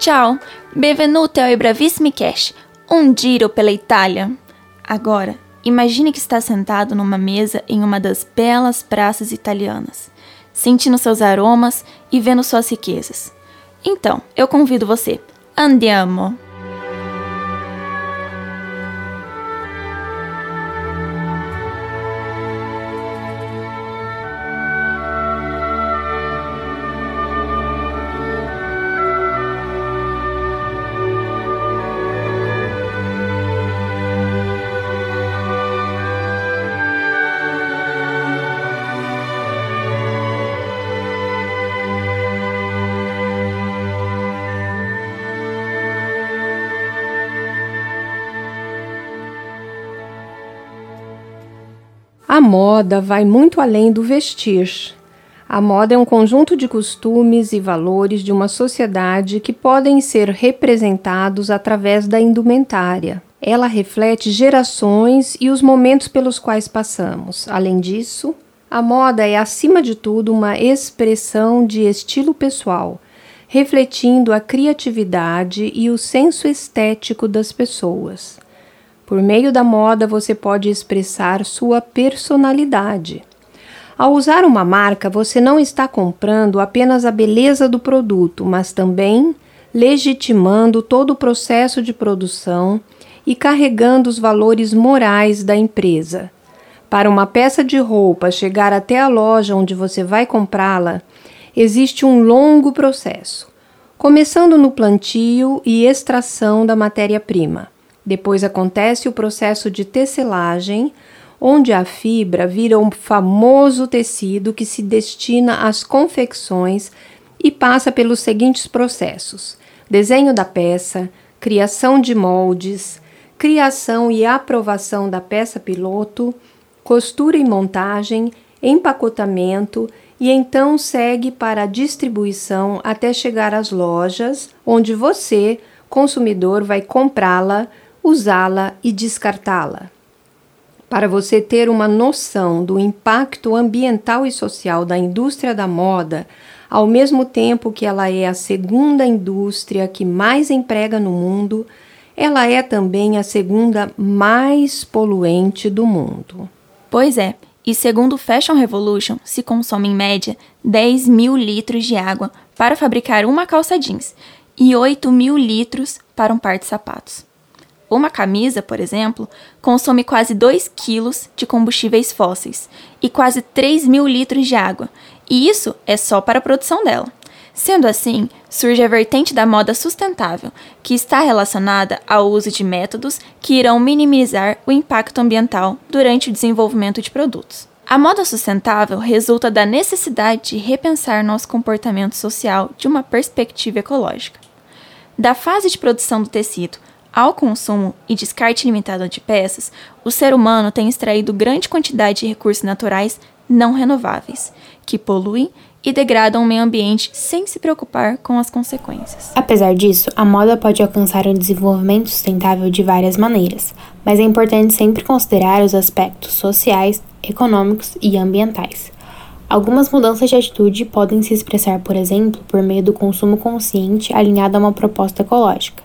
Ciao, benvenuto ao Bravissimi Cash, um giro pela Itália. Agora, imagine que está sentado numa mesa em uma das belas praças italianas, sentindo seus aromas e vendo suas riquezas. Então, eu convido você. Andiamo! A moda vai muito além do vestir. A moda é um conjunto de costumes e valores de uma sociedade que podem ser representados através da indumentária. Ela reflete gerações e os momentos pelos quais passamos. Além disso, a moda é, acima de tudo, uma expressão de estilo pessoal, refletindo a criatividade e o senso estético das pessoas. Por meio da moda, você pode expressar sua personalidade. Ao usar uma marca, você não está comprando apenas a beleza do produto, mas também legitimando todo o processo de produção e carregando os valores morais da empresa. Para uma peça de roupa chegar até a loja onde você vai comprá-la, existe um longo processo, começando no plantio e extração da matéria-prima. Depois acontece o processo de tecelagem, onde a fibra vira um famoso tecido que se destina às confecções e passa pelos seguintes processos: desenho da peça, criação de moldes, criação e aprovação da peça piloto, costura e montagem, empacotamento e então segue para a distribuição até chegar às lojas, onde você, consumidor, vai comprá-la usá-la e descartá-la. Para você ter uma noção do impacto ambiental e social da indústria da moda, ao mesmo tempo que ela é a segunda indústria que mais emprega no mundo, ela é também a segunda mais poluente do mundo. Pois é, e segundo o Fashion Revolution, se consome em média 10 mil litros de água para fabricar uma calça jeans e 8 mil litros para um par de sapatos. Uma camisa, por exemplo, consome quase 2 quilos de combustíveis fósseis e quase 3 mil litros de água, e isso é só para a produção dela. Sendo assim, surge a vertente da moda sustentável, que está relacionada ao uso de métodos que irão minimizar o impacto ambiental durante o desenvolvimento de produtos. A moda sustentável resulta da necessidade de repensar nosso comportamento social de uma perspectiva ecológica. Da fase de produção do tecido ao consumo e descarte limitado de peças, o ser humano tem extraído grande quantidade de recursos naturais não renováveis, que poluem e degradam o meio ambiente sem se preocupar com as consequências. Apesar disso, a moda pode alcançar um desenvolvimento sustentável de várias maneiras, mas é importante sempre considerar os aspectos sociais, econômicos e ambientais. Algumas mudanças de atitude podem se expressar, por exemplo, por meio do consumo consciente alinhado a uma proposta ecológica.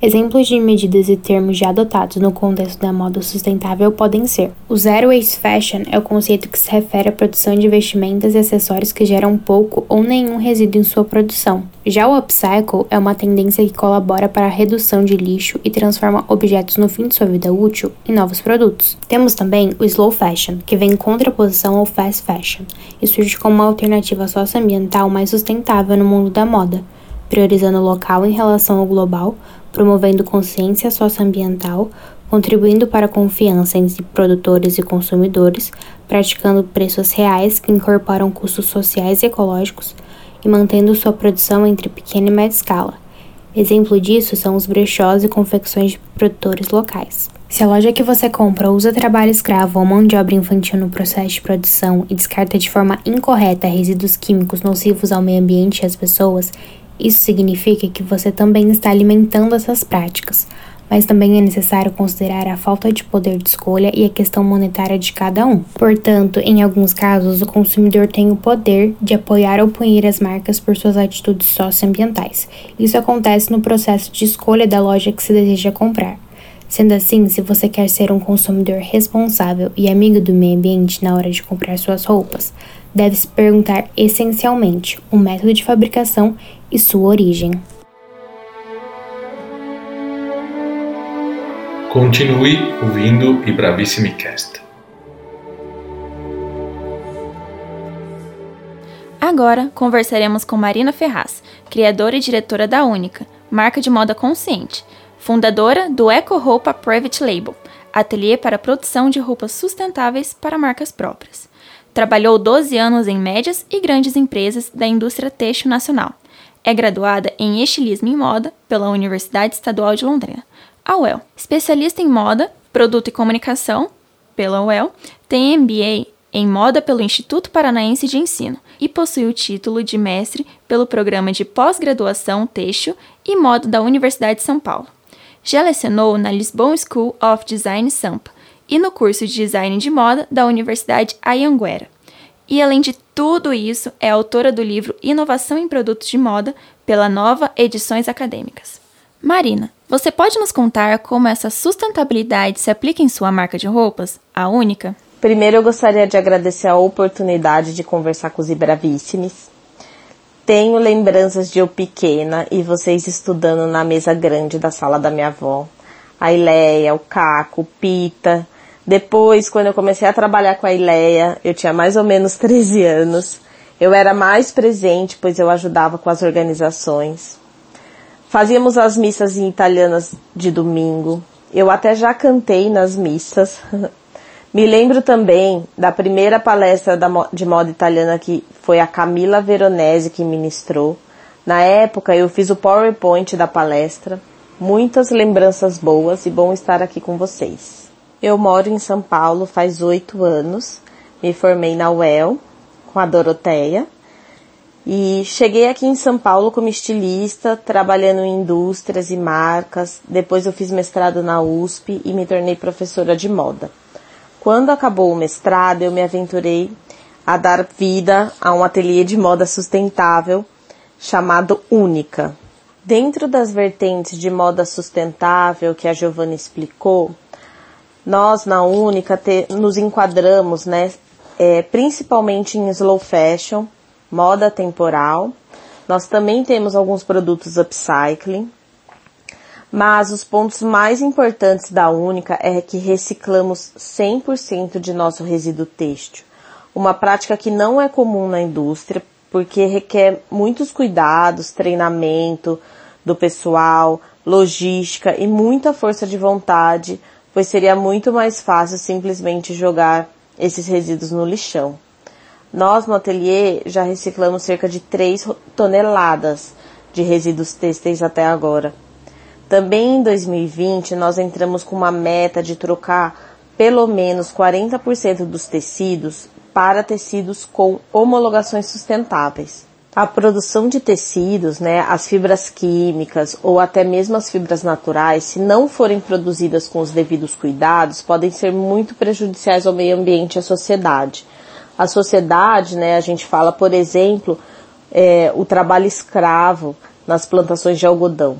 Exemplos de medidas e termos já adotados no contexto da moda sustentável podem ser: o Zero Waste Fashion é o conceito que se refere à produção de vestimentas e acessórios que geram pouco ou nenhum resíduo em sua produção. Já o Upcycle é uma tendência que colabora para a redução de lixo e transforma objetos no fim de sua vida útil em novos produtos. Temos também o Slow Fashion, que vem em contraposição ao Fast Fashion e surge como uma alternativa socioambiental mais sustentável no mundo da moda, priorizando o local em relação ao global promovendo consciência socioambiental, contribuindo para a confiança entre produtores e consumidores, praticando preços reais que incorporam custos sociais e ecológicos e mantendo sua produção entre pequena e média escala. Exemplo disso são os brechós e confecções de produtores locais. Se a loja que você compra usa trabalho escravo ou mão de obra infantil no processo de produção e descarta de forma incorreta resíduos químicos nocivos ao meio ambiente e às pessoas, isso significa que você também está alimentando essas práticas, mas também é necessário considerar a falta de poder de escolha e a questão monetária de cada um. Portanto, em alguns casos, o consumidor tem o poder de apoiar ou punir as marcas por suas atitudes socioambientais. Isso acontece no processo de escolha da loja que se deseja comprar. Sendo assim, se você quer ser um consumidor responsável e amigo do meio ambiente na hora de comprar suas roupas, deve se perguntar essencialmente o método de fabricação e sua origem. Continue ouvindo e Bravissimi Cast. Agora conversaremos com Marina Ferraz, criadora e diretora da Única, marca de moda consciente, fundadora do Eco Roupa Private Label, ateliê para produção de roupas sustentáveis para marcas próprias. Trabalhou 12 anos em médias e grandes empresas da indústria têxtil nacional. É graduada em estilismo e moda pela Universidade Estadual de Londrina a UEL. Especialista em moda, produto e comunicação pela UEL, tem MBA em moda pelo Instituto Paranaense de Ensino e possui o título de mestre pelo programa de pós-graduação Têxtil e Moda da Universidade de São Paulo. Já lecionou na Lisbon School of Design Sampa e no curso de Design de Moda da Universidade Anhanguera. E além de tudo isso, é autora do livro Inovação em Produtos de Moda pela Nova Edições Acadêmicas. Marina, você pode nos contar como essa sustentabilidade se aplica em sua marca de roupas, a única? Primeiro, eu gostaria de agradecer a oportunidade de conversar com os Ibravíssimos. Tenho lembranças de eu pequena e vocês estudando na mesa grande da sala da minha avó. A Ileia, o Caco, o Pita. Depois, quando eu comecei a trabalhar com a Ileia, eu tinha mais ou menos 13 anos. Eu era mais presente, pois eu ajudava com as organizações. Fazíamos as missas em italianas de domingo. Eu até já cantei nas missas. Me lembro também da primeira palestra de moda italiana que foi a Camila Veronese que ministrou. Na época eu fiz o PowerPoint da palestra. Muitas lembranças boas e bom estar aqui com vocês. Eu moro em São Paulo faz oito anos. Me formei na UEL com a Doroteia e cheguei aqui em São Paulo como estilista, trabalhando em indústrias e marcas. Depois eu fiz mestrado na USP e me tornei professora de moda. Quando acabou o mestrado, eu me aventurei a dar vida a um ateliê de moda sustentável chamado Única. Dentro das vertentes de moda sustentável que a Giovanna explicou, nós na Única te, nos enquadramos, né, é, principalmente em slow fashion, moda temporal. Nós também temos alguns produtos upcycling. Mas os pontos mais importantes da Única é que reciclamos 100% de nosso resíduo têxtil. Uma prática que não é comum na indústria, porque requer muitos cuidados, treinamento do pessoal, logística e muita força de vontade, pois seria muito mais fácil simplesmente jogar esses resíduos no lixão. Nós no ateliê já reciclamos cerca de 3 toneladas de resíduos têxteis até agora. Também em 2020 nós entramos com uma meta de trocar pelo menos 40% dos tecidos para tecidos com homologações sustentáveis. A produção de tecidos, né, as fibras químicas ou até mesmo as fibras naturais, se não forem produzidas com os devidos cuidados, podem ser muito prejudiciais ao meio ambiente e à sociedade a sociedade, né, a gente fala, por exemplo, é, o trabalho escravo nas plantações de algodão.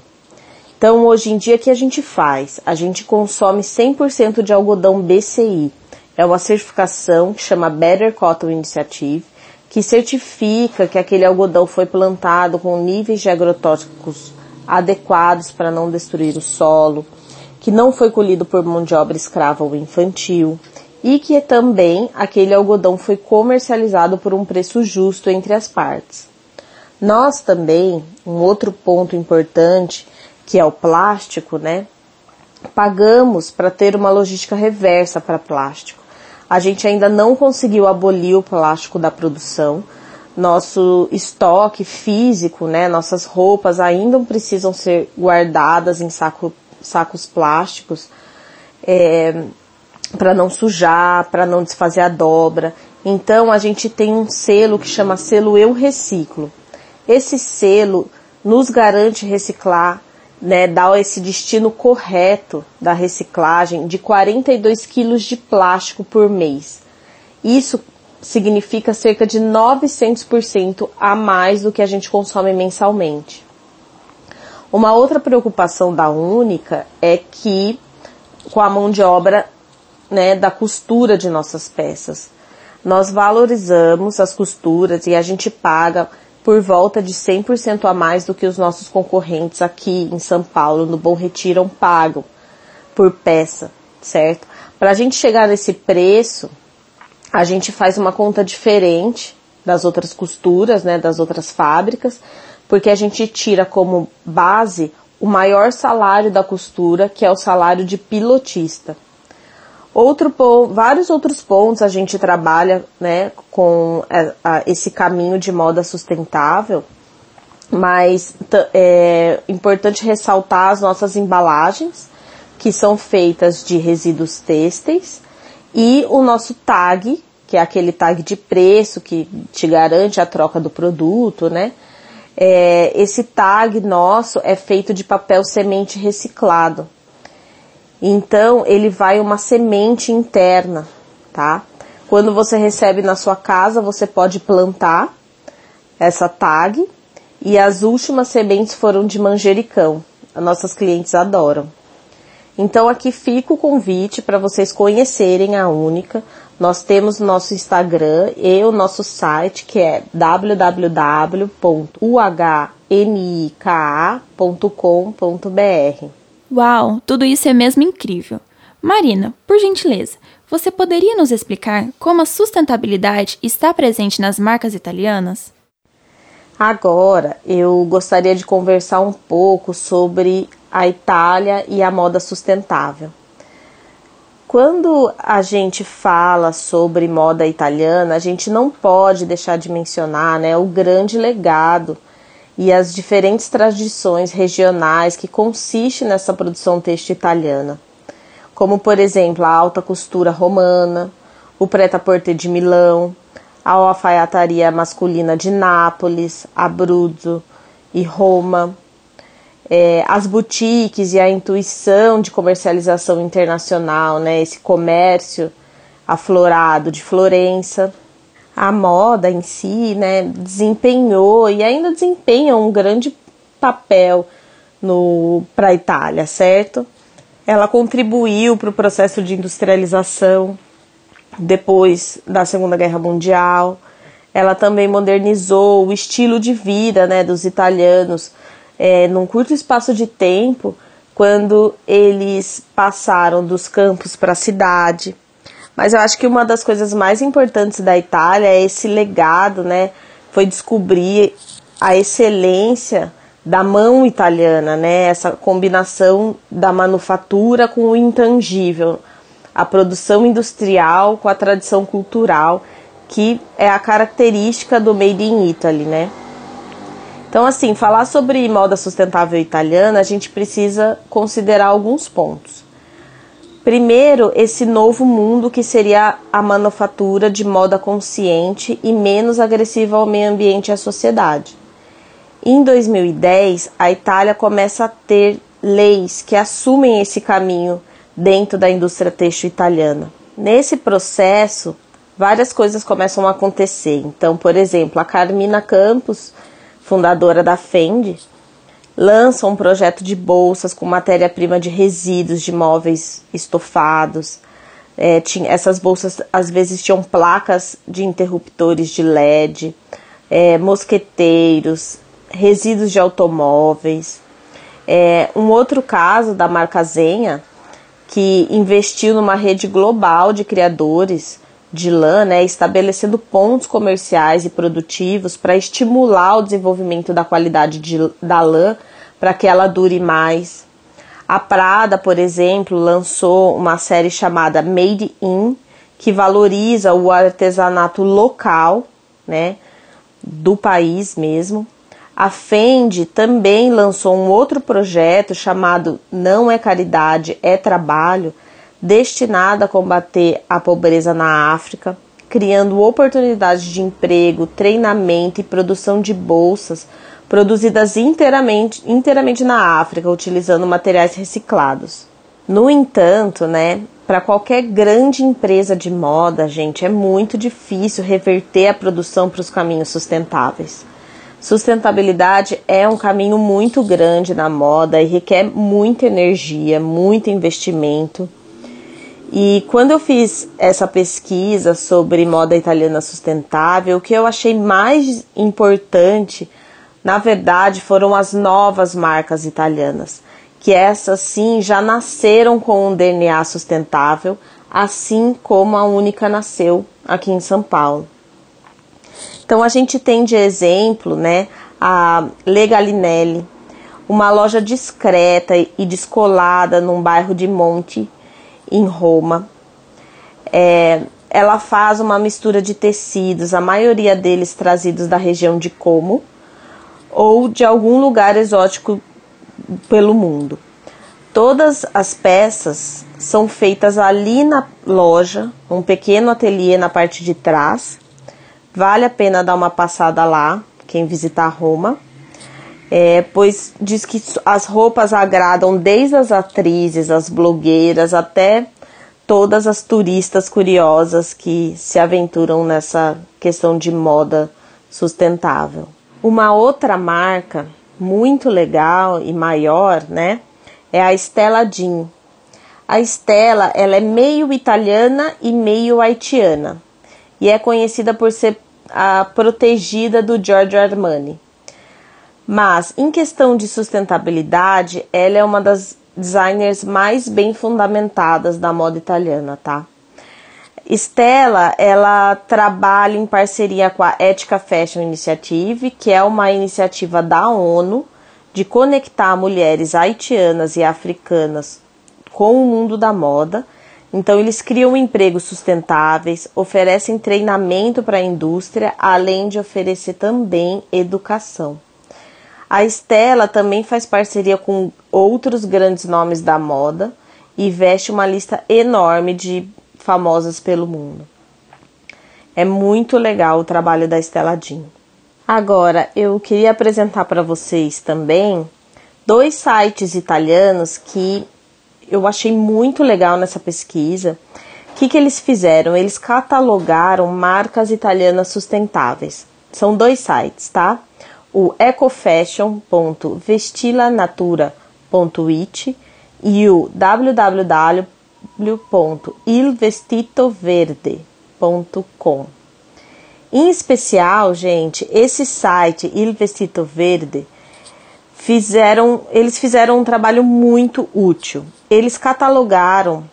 Então, hoje em dia, o que a gente faz? A gente consome 100% de algodão BCI. É uma certificação que chama Better Cotton Initiative, que certifica que aquele algodão foi plantado com níveis de agrotóxicos adequados para não destruir o solo, que não foi colhido por mão de obra escrava ou infantil, e que também aquele algodão foi comercializado por um preço justo entre as partes. Nós também, um outro ponto importante, que é o plástico, né? Pagamos para ter uma logística reversa para plástico. A gente ainda não conseguiu abolir o plástico da produção. Nosso estoque físico, né, nossas roupas ainda precisam ser guardadas em saco, sacos plásticos. É, para não sujar, para não desfazer a dobra. Então a gente tem um selo que chama selo Eu Reciclo. Esse selo nos garante reciclar né, dá esse destino correto da reciclagem de 42 quilos de plástico por mês. Isso significa cerca de 900% a mais do que a gente consome mensalmente. Uma outra preocupação da Única é que com a mão de obra né, da costura de nossas peças. Nós valorizamos as costuras e a gente paga por volta de 100% a mais do que os nossos concorrentes aqui em São Paulo, no Bom Retiro, pagam por peça, certo? Para a gente chegar nesse preço, a gente faz uma conta diferente das outras costuras, né, das outras fábricas, porque a gente tira como base o maior salário da costura, que é o salário de pilotista. Outro, vários outros pontos a gente trabalha né, com é, esse caminho de moda sustentável, mas é importante ressaltar as nossas embalagens, que são feitas de resíduos têxteis, e o nosso tag, que é aquele tag de preço que te garante a troca do produto, né? É, esse tag nosso é feito de papel semente reciclado. Então, ele vai uma semente interna, tá? Quando você recebe na sua casa, você pode plantar essa tag e as últimas sementes foram de manjericão. As nossas clientes adoram. Então aqui fica o convite para vocês conhecerem a Única. Nós temos nosso Instagram e o nosso site que é www.uhnika.com.br. Uau, tudo isso é mesmo incrível. Marina, por gentileza, você poderia nos explicar como a sustentabilidade está presente nas marcas italianas? Agora, eu gostaria de conversar um pouco sobre a Itália e a moda sustentável. Quando a gente fala sobre moda italiana, a gente não pode deixar de mencionar né, o grande legado e as diferentes tradições regionais que consiste nessa produção têxtil italiana, como por exemplo a alta costura romana, o preta-porter de Milão, a alfaiataria masculina de Nápoles, Abruzzo e Roma, é, as boutiques e a intuição de comercialização internacional, né, esse comércio aflorado de Florença a moda em si, né, desempenhou e ainda desempenha um grande papel para a Itália, certo? Ela contribuiu para o processo de industrialização depois da Segunda Guerra Mundial. Ela também modernizou o estilo de vida né, dos italianos é, num curto espaço de tempo, quando eles passaram dos campos para a cidade. Mas eu acho que uma das coisas mais importantes da Itália é esse legado, né? Foi descobrir a excelência da mão italiana, né? Essa combinação da manufatura com o intangível, a produção industrial com a tradição cultural, que é a característica do Made in Italy, né? Então, assim, falar sobre moda sustentável italiana, a gente precisa considerar alguns pontos. Primeiro, esse novo mundo que seria a manufatura de moda consciente e menos agressiva ao meio ambiente e à sociedade. Em 2010, a Itália começa a ter leis que assumem esse caminho dentro da indústria têxtil italiana. Nesse processo, várias coisas começam a acontecer. Então, por exemplo, a Carmina Campos, fundadora da Fendi, lança um projeto de bolsas com matéria-prima de resíduos de móveis estofados. É, tinha, essas bolsas às vezes tinham placas de interruptores de LED, é, mosqueteiros, resíduos de automóveis. É, um outro caso da marca Zenha, que investiu numa rede global de criadores de lã, né, estabelecendo pontos comerciais e produtivos para estimular o desenvolvimento da qualidade de, da lã para que ela dure mais. A Prada, por exemplo, lançou uma série chamada Made in, que valoriza o artesanato local, né, do país mesmo. A Fendi também lançou um outro projeto chamado Não é Caridade, é Trabalho, destinado a combater a pobreza na África, criando oportunidades de emprego, treinamento e produção de bolsas produzidas inteiramente, inteiramente na África, utilizando materiais reciclados. No entanto, né, para qualquer grande empresa de moda, gente, é muito difícil reverter a produção para os caminhos sustentáveis. Sustentabilidade é um caminho muito grande na moda e requer muita energia, muito investimento. E quando eu fiz essa pesquisa sobre moda italiana sustentável, o que eu achei mais importante, na verdade, foram as novas marcas italianas que essas sim já nasceram com um DNA sustentável, assim como a única nasceu aqui em São Paulo. Então a gente tem de exemplo, né, a Legalinelli, uma loja discreta e descolada num bairro de Monte, em Roma. É, ela faz uma mistura de tecidos, a maioria deles trazidos da região de Como ou de algum lugar exótico pelo mundo. Todas as peças são feitas ali na loja, um pequeno ateliê na parte de trás. Vale a pena dar uma passada lá, quem visitar Roma. É, pois diz que as roupas agradam desde as atrizes, as blogueiras, até todas as turistas curiosas que se aventuram nessa questão de moda sustentável. Uma outra marca muito legal e maior, né? É a Stella Jean. A Stella, ela é meio italiana e meio haitiana e é conhecida por ser a protegida do Giorgio Armani. Mas em questão de sustentabilidade, ela é uma das designers mais bem fundamentadas da moda italiana, tá? Stella, ela trabalha em parceria com a Ética Fashion Initiative, que é uma iniciativa da ONU de conectar mulheres haitianas e africanas com o mundo da moda. Então, eles criam empregos sustentáveis, oferecem treinamento para a indústria, além de oferecer também educação. A Stella também faz parceria com outros grandes nomes da moda e veste uma lista enorme de famosas pelo mundo. É muito legal o trabalho da Estela Jean. Agora, eu queria apresentar para vocês também dois sites italianos que eu achei muito legal nessa pesquisa. O que, que eles fizeram? Eles catalogaram marcas italianas sustentáveis. São dois sites, tá? O ecofashion.vestilanatura.it e o www www.ilvestitoverde.com. Em especial, gente, esse site Il Vestito Verde fizeram, eles fizeram um trabalho muito útil. Eles catalogaram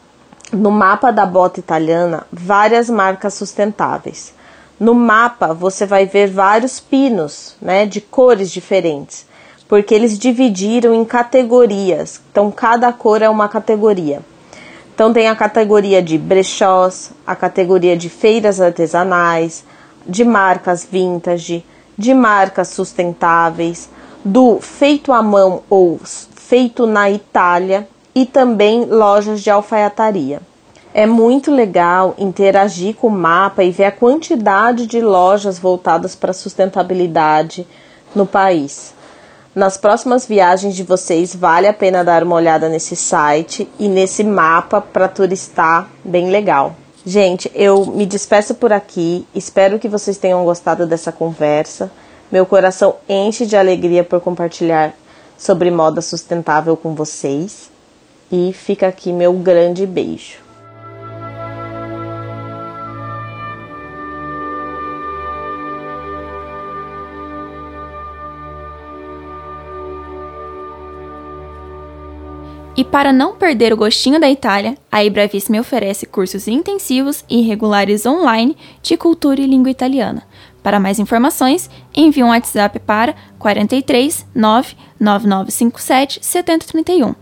no mapa da bota italiana várias marcas sustentáveis. No mapa você vai ver vários pinos, né, de cores diferentes, porque eles dividiram em categorias. Então cada cor é uma categoria. Então tem a categoria de brechós, a categoria de feiras artesanais, de marcas vintage, de marcas sustentáveis, do feito à mão ou feito na Itália e também lojas de alfaiataria. É muito legal interagir com o mapa e ver a quantidade de lojas voltadas para a sustentabilidade no país. Nas próximas viagens de vocês, vale a pena dar uma olhada nesse site e nesse mapa para turistar bem legal. Gente, eu me despeço por aqui. Espero que vocês tenham gostado dessa conversa. Meu coração enche de alegria por compartilhar sobre moda sustentável com vocês. E fica aqui meu grande beijo. Para não perder o gostinho da Itália, a Ibravissima oferece cursos intensivos e regulares online de cultura e língua italiana. Para mais informações, envie um WhatsApp para 43 99957 7031.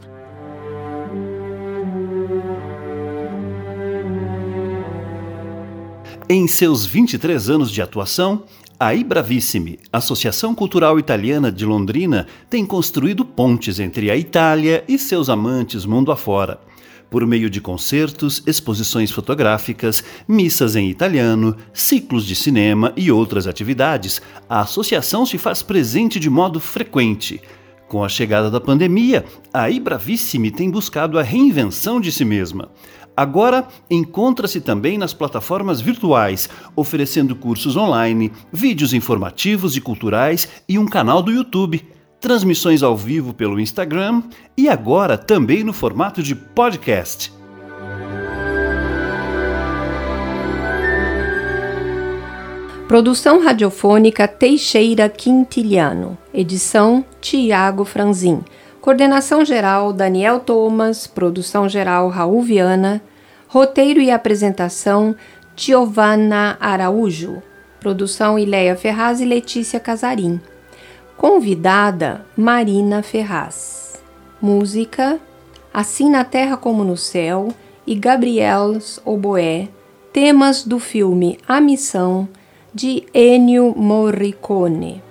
Em seus 23 anos de atuação, a Ibravissimi, Associação Cultural Italiana de Londrina, tem construído pontes entre a Itália e seus amantes mundo afora. por meio de concertos, exposições fotográficas, missas em italiano, ciclos de cinema e outras atividades. A associação se faz presente de modo frequente. Com a chegada da pandemia, a Ibravissime tem buscado a reinvenção de si mesma. Agora encontra-se também nas plataformas virtuais, oferecendo cursos online, vídeos informativos e culturais e um canal do YouTube transmissões ao vivo pelo Instagram e agora também no formato de podcast. Produção radiofônica Teixeira Quintiliano. Edição Tiago Franzin. Coordenação geral Daniel Thomas. Produção geral Raul Viana. Roteiro e apresentação Giovanna Araújo. Produção Ileia Ferraz e Letícia Casarim. Convidada Marina Ferraz. Música Assim na Terra como no Céu e Gabriels Oboé. Temas do filme A Missão de Ennio Morricone.